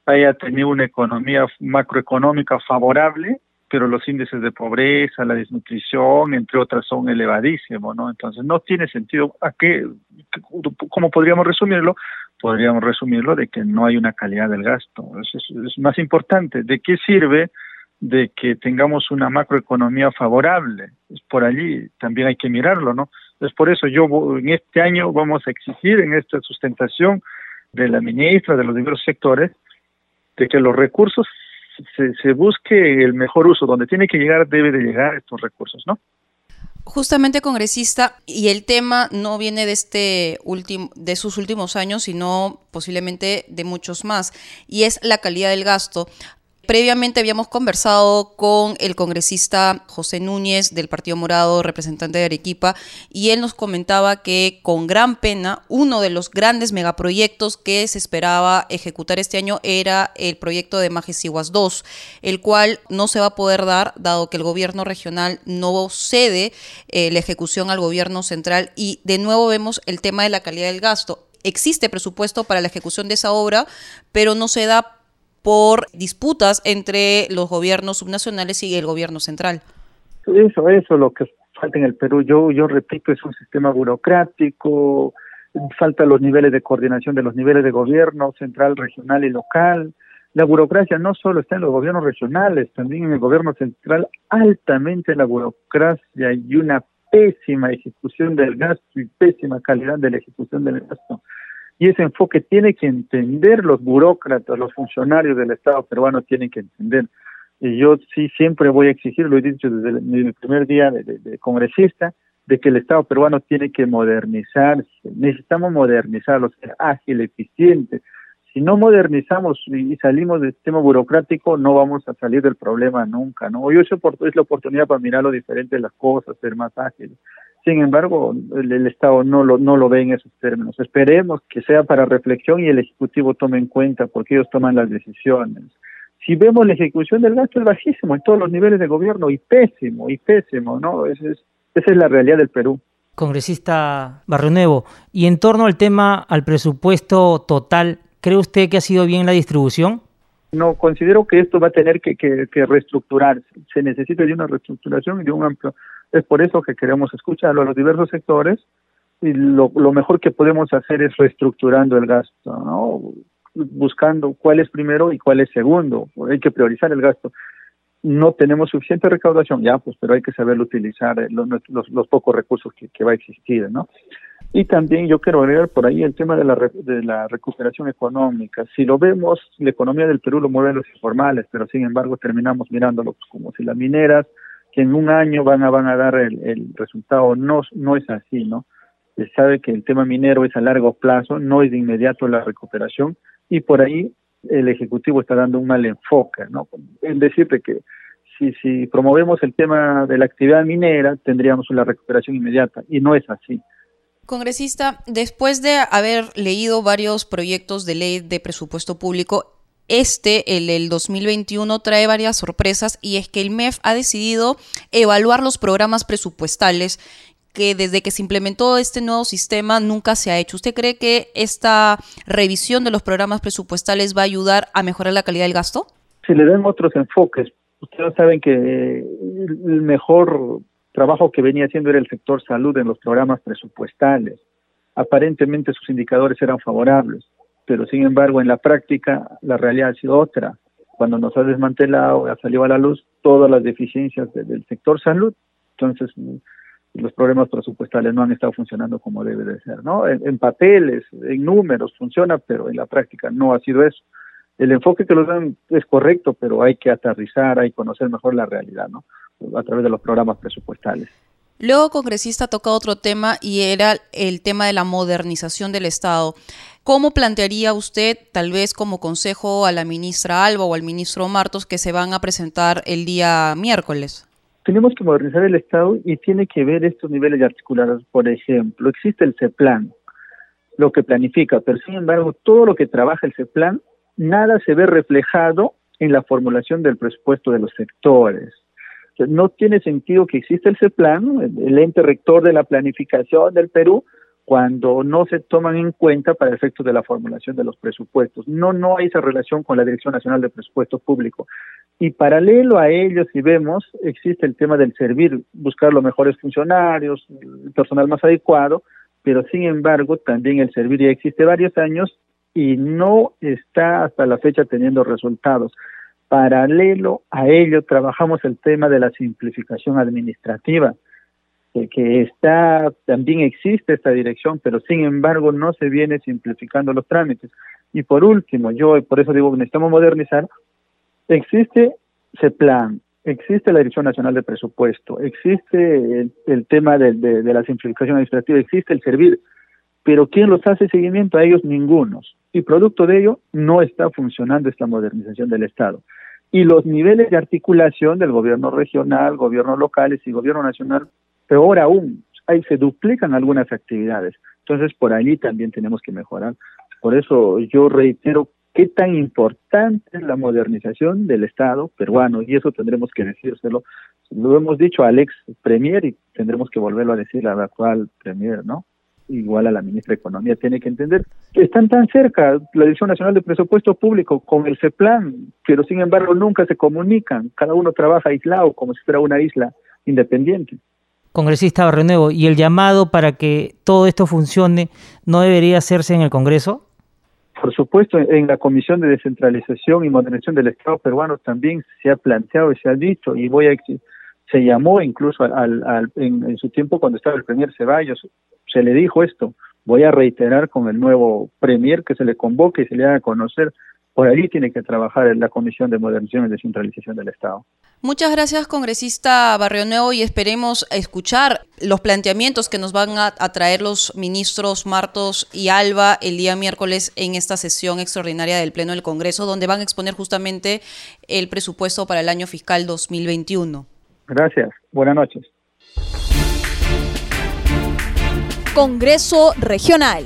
haya tenido una economía macroeconómica favorable, pero los índices de pobreza, la desnutrición, entre otras, son elevadísimos, ¿no? Entonces no tiene sentido. ¿A qué? ¿Cómo podríamos resumirlo? Podríamos resumirlo de que no hay una calidad del gasto. es, es más importante. ¿De qué sirve? de que tengamos una macroeconomía favorable. Es por allí también hay que mirarlo, ¿no? Es por eso yo en este año vamos a exigir en esta sustentación de la ministra, de los diversos sectores, de que los recursos se, se busque el mejor uso. Donde tiene que llegar, debe de llegar estos recursos, ¿no? Justamente, congresista, y el tema no viene de este último, de sus últimos años, sino posiblemente de muchos más, y es la calidad del gasto. Previamente habíamos conversado con el congresista José Núñez del Partido Morado, representante de Arequipa, y él nos comentaba que con gran pena uno de los grandes megaproyectos que se esperaba ejecutar este año era el proyecto de Majesiguas 2, el cual no se va a poder dar dado que el gobierno regional no cede eh, la ejecución al gobierno central y de nuevo vemos el tema de la calidad del gasto. Existe presupuesto para la ejecución de esa obra, pero no se da por disputas entre los gobiernos subnacionales y el gobierno central. Eso, eso, lo que falta en el Perú, yo, yo repito, es un sistema burocrático, falta los niveles de coordinación de los niveles de gobierno central, regional y local. La burocracia no solo está en los gobiernos regionales, también en el gobierno central, altamente la burocracia y una pésima ejecución del gasto y pésima calidad de la ejecución del gasto. Y ese enfoque tiene que entender los burócratas, los funcionarios del Estado peruano tienen que entender. Y yo sí siempre voy a exigir, lo he dicho desde el, primer día de, congresista, de que el Estado peruano tiene que modernizarse. Necesitamos modernizarlo, ser ágil, eficiente. Si no modernizamos y salimos del sistema burocrático, no vamos a salir del problema nunca, ¿no? Eso es la oportunidad para mirar lo diferente de las cosas, ser más ágiles. Sin embargo, el, Estado no lo, no lo ve en esos términos. Esperemos que sea para reflexión y el Ejecutivo tome en cuenta porque ellos toman las decisiones. Si vemos la ejecución del gasto es bajísimo en todos los niveles de gobierno y pésimo, y pésimo, ¿no? es, esa es la realidad del Perú. Congresista Barrio Nuevo, y en torno al tema, al presupuesto total, ¿cree usted que ha sido bien la distribución? No, considero que esto va a tener que, que, que reestructurarse. Se necesita de una reestructuración y de un amplio es por eso que queremos escucharlo a los diversos sectores y lo, mejor que podemos hacer es reestructurando el gasto, ¿no? buscando cuál es primero y cuál es segundo. Hay que priorizar el gasto. No tenemos suficiente recaudación, ya, pues, pero hay que saberlo utilizar, eh, los, los, pocos recursos que, va a existir, ¿no? Y también yo quiero agregar por ahí el tema de la, recuperación económica. Si lo vemos, la economía del Perú lo mueven los informales, pero sin embargo terminamos mirándolo como si las mineras que en un año van a, van a dar el, resultado. No, no es así, ¿no? Se sabe que el tema minero es a largo plazo, no es de inmediato la recuperación y por ahí el Ejecutivo está dando un mal enfoque, ¿no? En decirte que si, si promovemos el tema de la actividad minera, tendríamos una recuperación inmediata y no es así. Congresista, después de haber leído varios proyectos de ley de presupuesto público, este, el, el 2021, trae varias sorpresas y es que el MEF ha decidido evaluar los programas presupuestales que desde que se implementó este nuevo sistema nunca se ha hecho. ¿Usted cree que esta revisión de los programas presupuestales va a ayudar a mejorar la calidad del gasto? Si le dan otros enfoques. Ustedes saben que el mejor trabajo que venía haciendo era el sector salud en los programas presupuestales. Aparentemente sus indicadores eran favorables pero sin embargo en la práctica la realidad ha sido otra. Cuando nos ha desmantelado, ha salido a la luz todas las deficiencias del sector salud, entonces mm, los problemas presupuestales no han estado funcionando como debe de ser, ¿no? En, papeles, en números funciona, pero en la práctica no ha sido eso. El enfoque que los dan es correcto, pero hay que aterrizar, hay que conocer mejor la realidad, ¿no? A través de los programas presupuestales. Luego, congresista toca otro tema y era el tema de la modernización del Estado. ¿Cómo plantearía usted, tal vez como consejo a la ministra Alba o al ministro Martos, que se van a presentar el día miércoles? Tenemos que modernizar el Estado y tiene que ver estos niveles de articulados. Por ejemplo, existe el CEPLAN, lo que planifica, pero sin embargo, todo lo que trabaja el CEPLAN, nada se ve reflejado en la formulación del presupuesto de los sectores. no tiene sentido que exista el CEPLAN, el ente rector de la planificación del Perú, cuando no se toman en cuenta para efectos de la formulación de los presupuestos. No, no hay esa relación con la Dirección Nacional de Presupuesto Público. Y paralelo a ello, si vemos, existe el tema del servir, buscar los mejores funcionarios, el personal más adecuado, pero sin embargo también el servir ya existe varios años y no está hasta la fecha teniendo resultados. Paralelo a ello, trabajamos el tema de la simplificación administrativa que, está, también existe esta dirección, pero sin embargo no se viene simplificando los trámites. Y por último, yo por eso digo que necesitamos modernizar, existe plan existe la Dirección Nacional de Presupuesto, existe el, tema de, de, la simplificación administrativa, existe el servir, pero ¿quién los hace seguimiento? A ellos ningunos. Y producto de ello no está funcionando esta modernización del Estado. Y los niveles de articulación del gobierno regional, gobiernos locales y gobierno nacional Peor aún, ahí se duplican algunas actividades. Entonces, por allí también tenemos que mejorar. Por eso yo reitero qué tan importante es la modernización del Estado peruano, y eso tendremos que decírselo. Lo hemos dicho al ex premier y tendremos que volverlo a decir al actual premier, ¿no? Igual a la ministra de Economía, tiene que entender que están tan cerca la Dirección Nacional de Presupuesto Público con el CEPLAN, pero sin embargo nunca se comunican, cada uno trabaja aislado como si fuera una isla independiente congresista Barrenuevo, ¿y el llamado para que todo esto funcione no debería hacerse en el Congreso? Por supuesto, en la Comisión de Descentralización y Modernización del Estado peruano también se ha planteado y se ha dicho, y voy a se llamó incluso al, en, su tiempo cuando estaba el premier Ceballos, se le dijo esto, voy a reiterar con el nuevo Premier que se le convoque y se le haga conocer por ahí tiene que trabajar en la Comisión de Modernización y Descentralización del Estado. Muchas gracias, congresista Barrio Nuevo, y esperemos escuchar los planteamientos que nos van a, traer los ministros Martos y Alba el día miércoles en esta sesión extraordinaria del Pleno del Congreso, donde van a exponer justamente el presupuesto para el año fiscal 2021. Gracias. Buenas noches. Congreso Regional.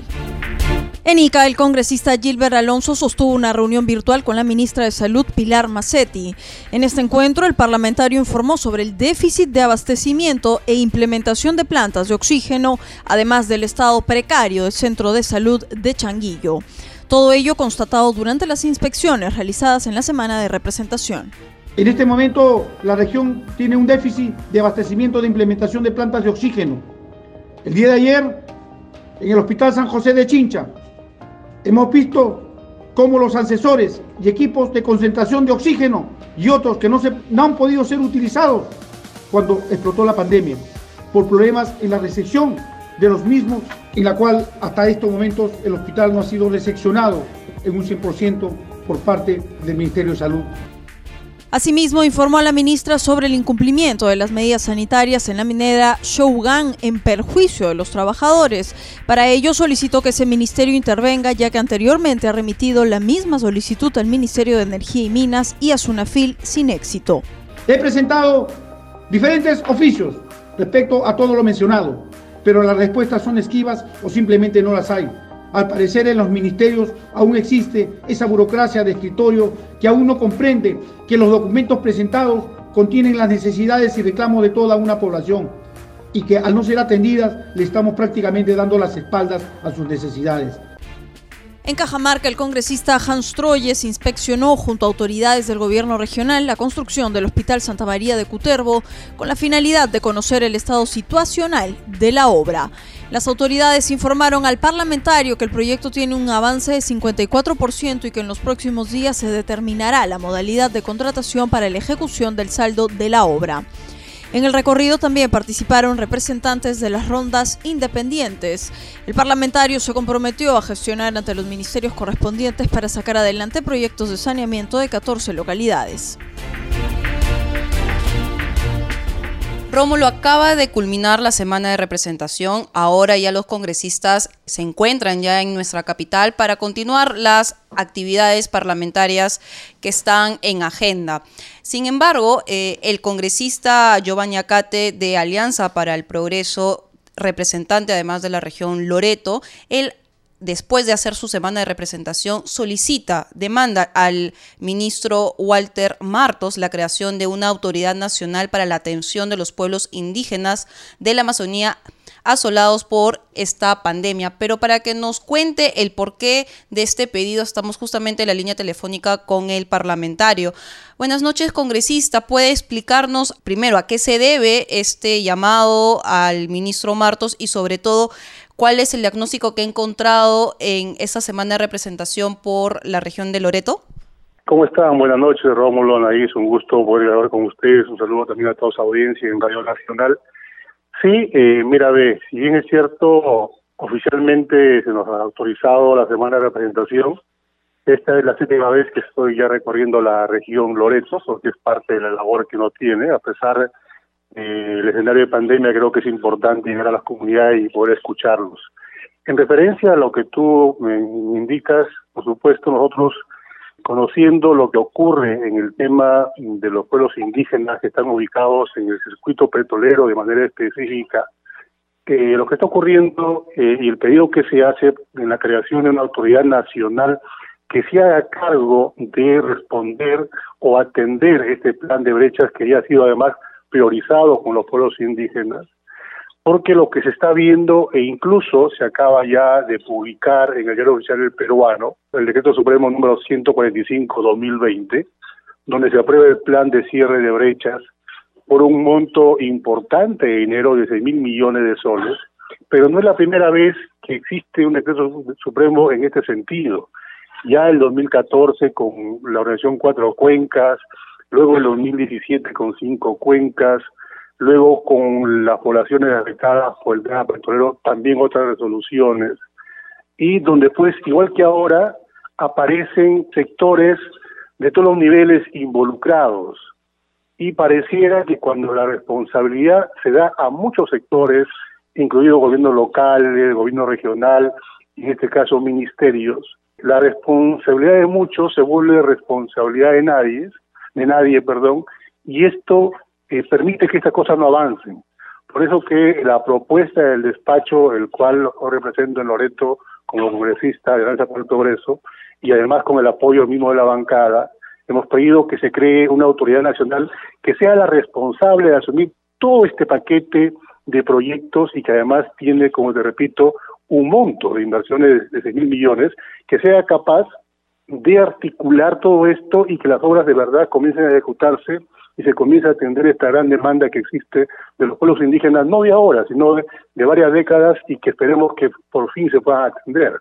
En Ica, el congresista Gilbert Alonso sostuvo una reunión virtual con la ministra de Salud, Pilar Massetti. En este encuentro, el parlamentario informó sobre el déficit de abastecimiento e implementación de plantas de oxígeno, además del estado precario del Centro de Salud de Changuillo. Todo ello constatado durante las inspecciones realizadas en la semana de representación. En este momento, la región tiene un déficit de abastecimiento de implementación de plantas de oxígeno. El día de ayer, en el Hospital San José de Chincha, Hemos visto cómo los asesores y equipos de concentración de oxígeno y otros que no, se, no han podido ser utilizados cuando explotó la pandemia, por problemas en la recepción de los mismos, en la cual hasta estos momentos el hospital no ha sido recepcionado en un 100% por parte del Ministerio de Salud. Asimismo, informó a la ministra sobre el incumplimiento de las medidas sanitarias en la minera Shougan en perjuicio de los trabajadores. Para ello, solicitó que ese ministerio intervenga, ya que anteriormente ha remitido la misma solicitud al Ministerio de Energía y Minas y a Sunafil sin éxito. He presentado diferentes oficios respecto a todo lo mencionado, pero las respuestas son esquivas o simplemente no las hay. Al parecer en los ministerios aún existe esa burocracia de escritorio que aún no comprende que los documentos presentados contienen las necesidades y reclamos de toda una población y que al no ser atendidas le estamos prácticamente dando las espaldas a sus necesidades. En Cajamarca, el congresista Hans Troyes inspeccionó junto a autoridades del gobierno regional la construcción del Hospital Santa María de Cutervo con la finalidad de conocer el estado situacional de la obra. Las autoridades informaron al parlamentario que el proyecto tiene un avance de 54% y que en los próximos días se determinará la modalidad de contratación para la ejecución del saldo de la obra. En el recorrido también participaron representantes de las rondas independientes. El parlamentario se comprometió a gestionar ante los ministerios correspondientes para sacar adelante proyectos de saneamiento de 14 localidades. Rómulo acaba de culminar la semana de representación. Ahora ya los congresistas se encuentran ya en nuestra capital para continuar las actividades parlamentarias que están en agenda. Sin embargo, eh, el congresista Giovanni Acate de Alianza para el Progreso, representante además de la región Loreto, él después de hacer su semana de representación, solicita, demanda al ministro Walter Martos la creación de una autoridad nacional para la atención de los pueblos indígenas de la Amazonía asolados por esta pandemia. Pero para que nos cuente el porqué de este pedido, estamos justamente en la línea telefónica con el parlamentario. Buenas noches, congresista. ¿Puede explicarnos primero a qué se debe este llamado al ministro Martos y sobre todo ¿Cuál es el diagnóstico que ha encontrado en esta semana de representación por la región de Loreto? ¿Cómo están? Buenas noches, Rómulo, Anaís, un gusto poder hablar con ustedes, un saludo también a toda su audiencia en Radio Nacional. Sí, eh, mira, ve, si bien es cierto, oficialmente se nos ha autorizado la semana de representación, esta es la séptima vez que estoy ya recorriendo la región Loreto, porque es parte de la labor que uno tiene, a pesar de el escenario de pandemia creo que es importante llegar a las comunidades y poder escucharlos. En referencia a lo que tú me indicas, por supuesto, nosotros conociendo lo que ocurre en el tema de los pueblos indígenas que están ubicados en el circuito petrolero de manera específica, que lo que está ocurriendo eh, y el pedido que se hace en la creación de una autoridad nacional que se haga cargo de responder o atender este plan de brechas que ya ha sido además priorizado con los pueblos indígenas, porque lo que se está viendo, e incluso se acaba ya de publicar en el diario oficial del peruano, el decreto supremo número 145-2020, donde se aprueba el plan de cierre de brechas por un monto importante de dinero de 6 mil millones de soles, pero no es la primera vez que existe un decreto supremo en este sentido. Ya el 2014 con la organización Cuatro Cuencas, luego el 2017 con cinco cuencas, luego con las poblaciones afectadas por el tema petrolero también otras resoluciones, y donde pues, igual que ahora, aparecen sectores de todos los niveles involucrados, y pareciera que cuando la responsabilidad se da a muchos sectores, incluido gobierno local, el gobierno regional, en este caso ministerios, la responsabilidad de muchos se vuelve responsabilidad de nadie, de nadie, perdón, y esto eh, permite que estas cosas no avancen. Por eso que la propuesta del despacho, el cual represento en Loreto como congresista de Alianza por el Progreso, y además con el apoyo mismo de la bancada, hemos pedido que se cree una autoridad nacional que sea la responsable de asumir todo este paquete de proyectos y que además tiene, como te repito, un monto de inversiones de 6 mil millones, que sea capaz de articular todo esto y que las obras de verdad comiencen a ejecutarse y se comience a atender esta gran demanda que existe de los pueblos indígenas, no de ahora, sino de, varias décadas y que esperemos que por fin se puedan atender.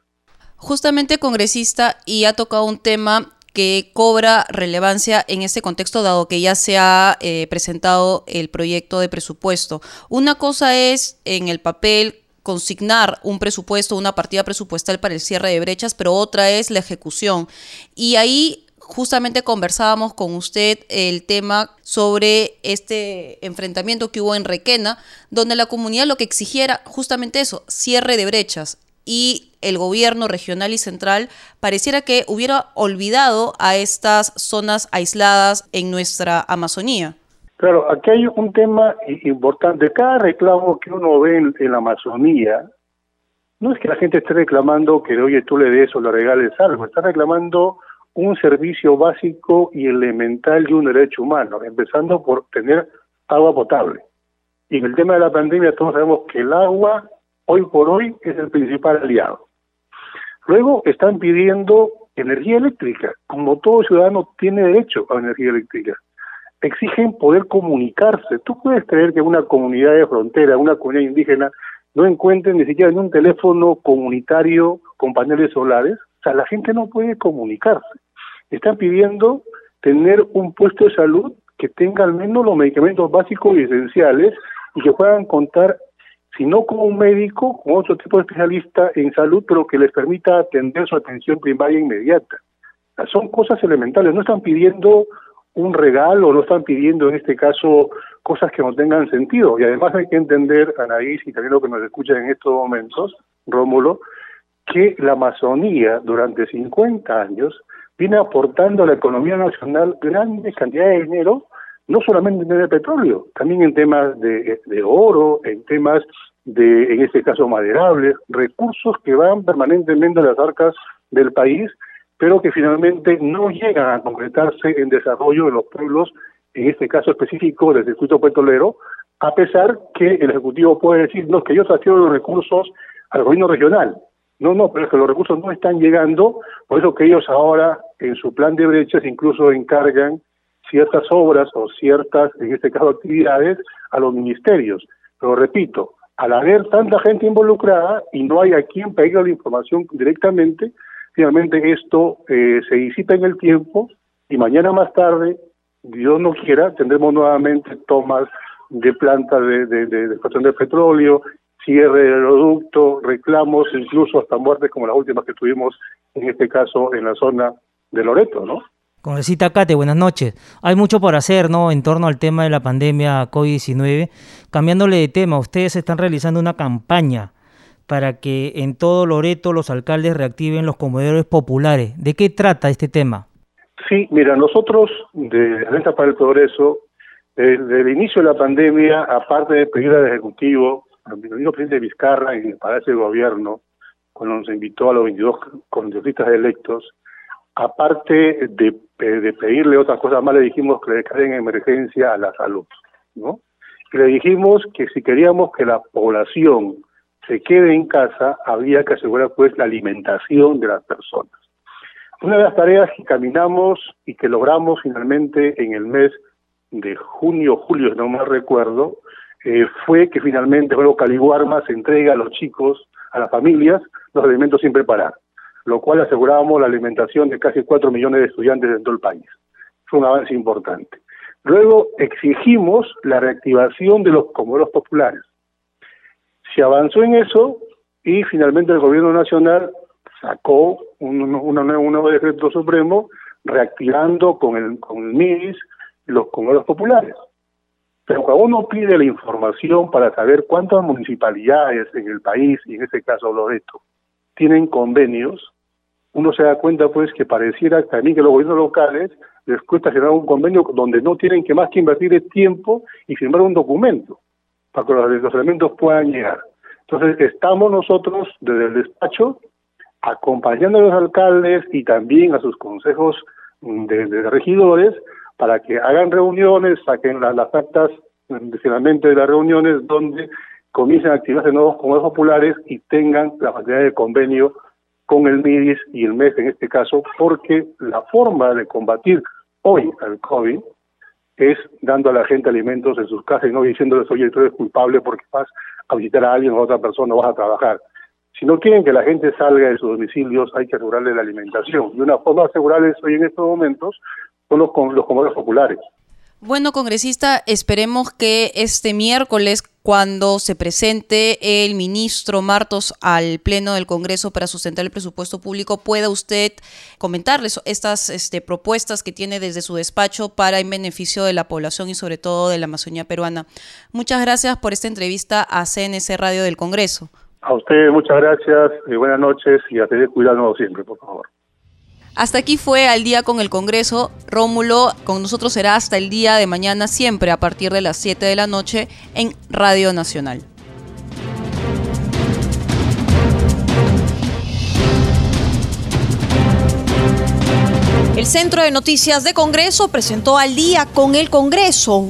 Justamente, congresista, y ha tocado un tema que cobra relevancia en este contexto, dado que ya se ha eh, presentado el proyecto de presupuesto. Una cosa es en el papel consignar un presupuesto, una partida presupuestal para el cierre de brechas, pero otra es la ejecución. Y ahí justamente conversábamos con usted el tema sobre este enfrentamiento que hubo en Requena, donde la comunidad lo que exigiera justamente eso, cierre de brechas y el gobierno regional y central pareciera que hubiera olvidado a estas zonas aisladas en nuestra Amazonía. Claro, aquí hay un tema importante. Cada reclamo que uno ve en, la Amazonía, no es que la gente esté reclamando que, oye, tú le des o le regales algo, está reclamando un servicio básico y elemental de un derecho humano, empezando por tener agua potable. Y en el tema de la pandemia todos sabemos que el agua hoy por hoy es el principal aliado. Luego están pidiendo energía eléctrica, como todo ciudadano tiene derecho a energía eléctrica. Exigen poder comunicarse. Tú puedes creer que una comunidad de frontera, una comunidad indígena, no encuentren ni siquiera en un teléfono comunitario con paneles solares. O sea, la gente no puede comunicarse. Están pidiendo tener un puesto de salud que tenga al menos los medicamentos básicos y esenciales y que puedan contar sino como un médico, como otro tipo de especialista en salud, pero que les permita atender su atención primaria inmediata. son cosas elementales, no están pidiendo un regalo, no están pidiendo en este caso cosas que no tengan sentido. Y además hay que entender, Anaís, y también lo que nos escuchan en estos momentos, Rómulo, que la Amazonía durante 50 años viene aportando a la economía nacional grandes cantidades de dinero no solamente en el petróleo, también en temas de, oro, en temas de, en este caso, maderables, recursos que van permanentemente a las arcas del país, pero que finalmente no llegan a concretarse en desarrollo de los pueblos, en este caso específico del circuito petrolero, a pesar que el Ejecutivo puede decir, no, que ellos transfiero los recursos al gobierno regional. No, no, pero es que los recursos no están llegando, por eso que ellos ahora en su plan de brechas incluso encargan ciertas obras o ciertas, en este caso, actividades a los ministerios. Pero repito, al haber tanta gente involucrada y no hay a quien pedir la información directamente, finalmente esto eh, se disipa en el tiempo y mañana más tarde, Dios no quiera, tendremos nuevamente tomas de plantas de, de, de, de petróleo, cierre de aeroducto, reclamos, incluso hasta muertes como las últimas que tuvimos en este caso en la zona de Loreto, ¿no? Congresista Cate, buenas noches. Hay mucho por hacer, ¿no? En torno al tema de la pandemia COVID-19. Cambiándole de tema, ustedes están realizando una campaña para que en todo Loreto los alcaldes reactiven los comedores populares. ¿De qué trata este tema? Sí, mira, nosotros de Alianza para el Progreso, desde el inicio de la pandemia, aparte de pedir al Ejecutivo, al presidente Vizcarra en el Palacio de Gobierno, cuando nos invitó a los 22 congresistas electos, aparte de, de, pedirle otras cosas más, le dijimos que le declaren emergencia a la salud, ¿no? Y le dijimos que si queríamos que la población se quede en casa, había que asegurar pues la alimentación de las personas. Una de las tareas que caminamos y que logramos finalmente en el mes de junio, julio, no más recuerdo, eh, fue que finalmente luego Caliguarma se entrega a los chicos, a las familias, los alimentos sin preparar lo cual asegurábamos la alimentación de casi 4 millones de estudiantes en todo el país. Fue un avance importante. Luego exigimos la reactivación de los comoros populares. Se avanzó en eso y finalmente el gobierno nacional sacó un, una, un nuevo decreto supremo reactivando con el, con el MIDIS los comoros populares. Pero cuando uno pide la información para saber cuántas municipalidades en el país, y en este caso Loreto, tienen convenios, uno se da cuenta pues que pareciera también que los gobiernos locales les cuesta firmar un convenio donde no tienen que más que invertir el tiempo y firmar un documento para que los, elementos puedan llegar. Entonces estamos nosotros desde el despacho acompañando a los alcaldes y también a sus consejos de, regidores para que hagan reuniones, saquen las, las actas finalmente de las reuniones donde comiencen a activarse nuevos comercios populares y tengan la facilidad de convenio con el MIDIS y el MES en este caso, porque la forma de combatir hoy al COVID es dando a la gente alimentos en sus casas y no diciéndoles, oye, tú eres culpable porque vas a visitar a alguien o a otra persona o vas a trabajar. Si no quieren que la gente salga de sus domicilios, hay que asegurarle la alimentación. Y una forma de asegurarles hoy en estos momentos son los, los comedores populares. Bueno, congresista, esperemos que este miércoles, cuando se presente el ministro Martos al Pleno del Congreso para sustentar el presupuesto público, pueda usted comentarles estas este, propuestas que tiene desde su despacho para en beneficio de la población y sobre todo de la Amazonía peruana. Muchas gracias por esta entrevista a CNC Radio del Congreso. A usted muchas gracias, y buenas noches y a tener cuidado siempre, por favor. Hasta aquí fue al día con el Congreso. Rómulo con nosotros será hasta el día de mañana, siempre a partir de las 7 de la noche en Radio Nacional. El Centro de Noticias de Congreso presentó al día con el Congreso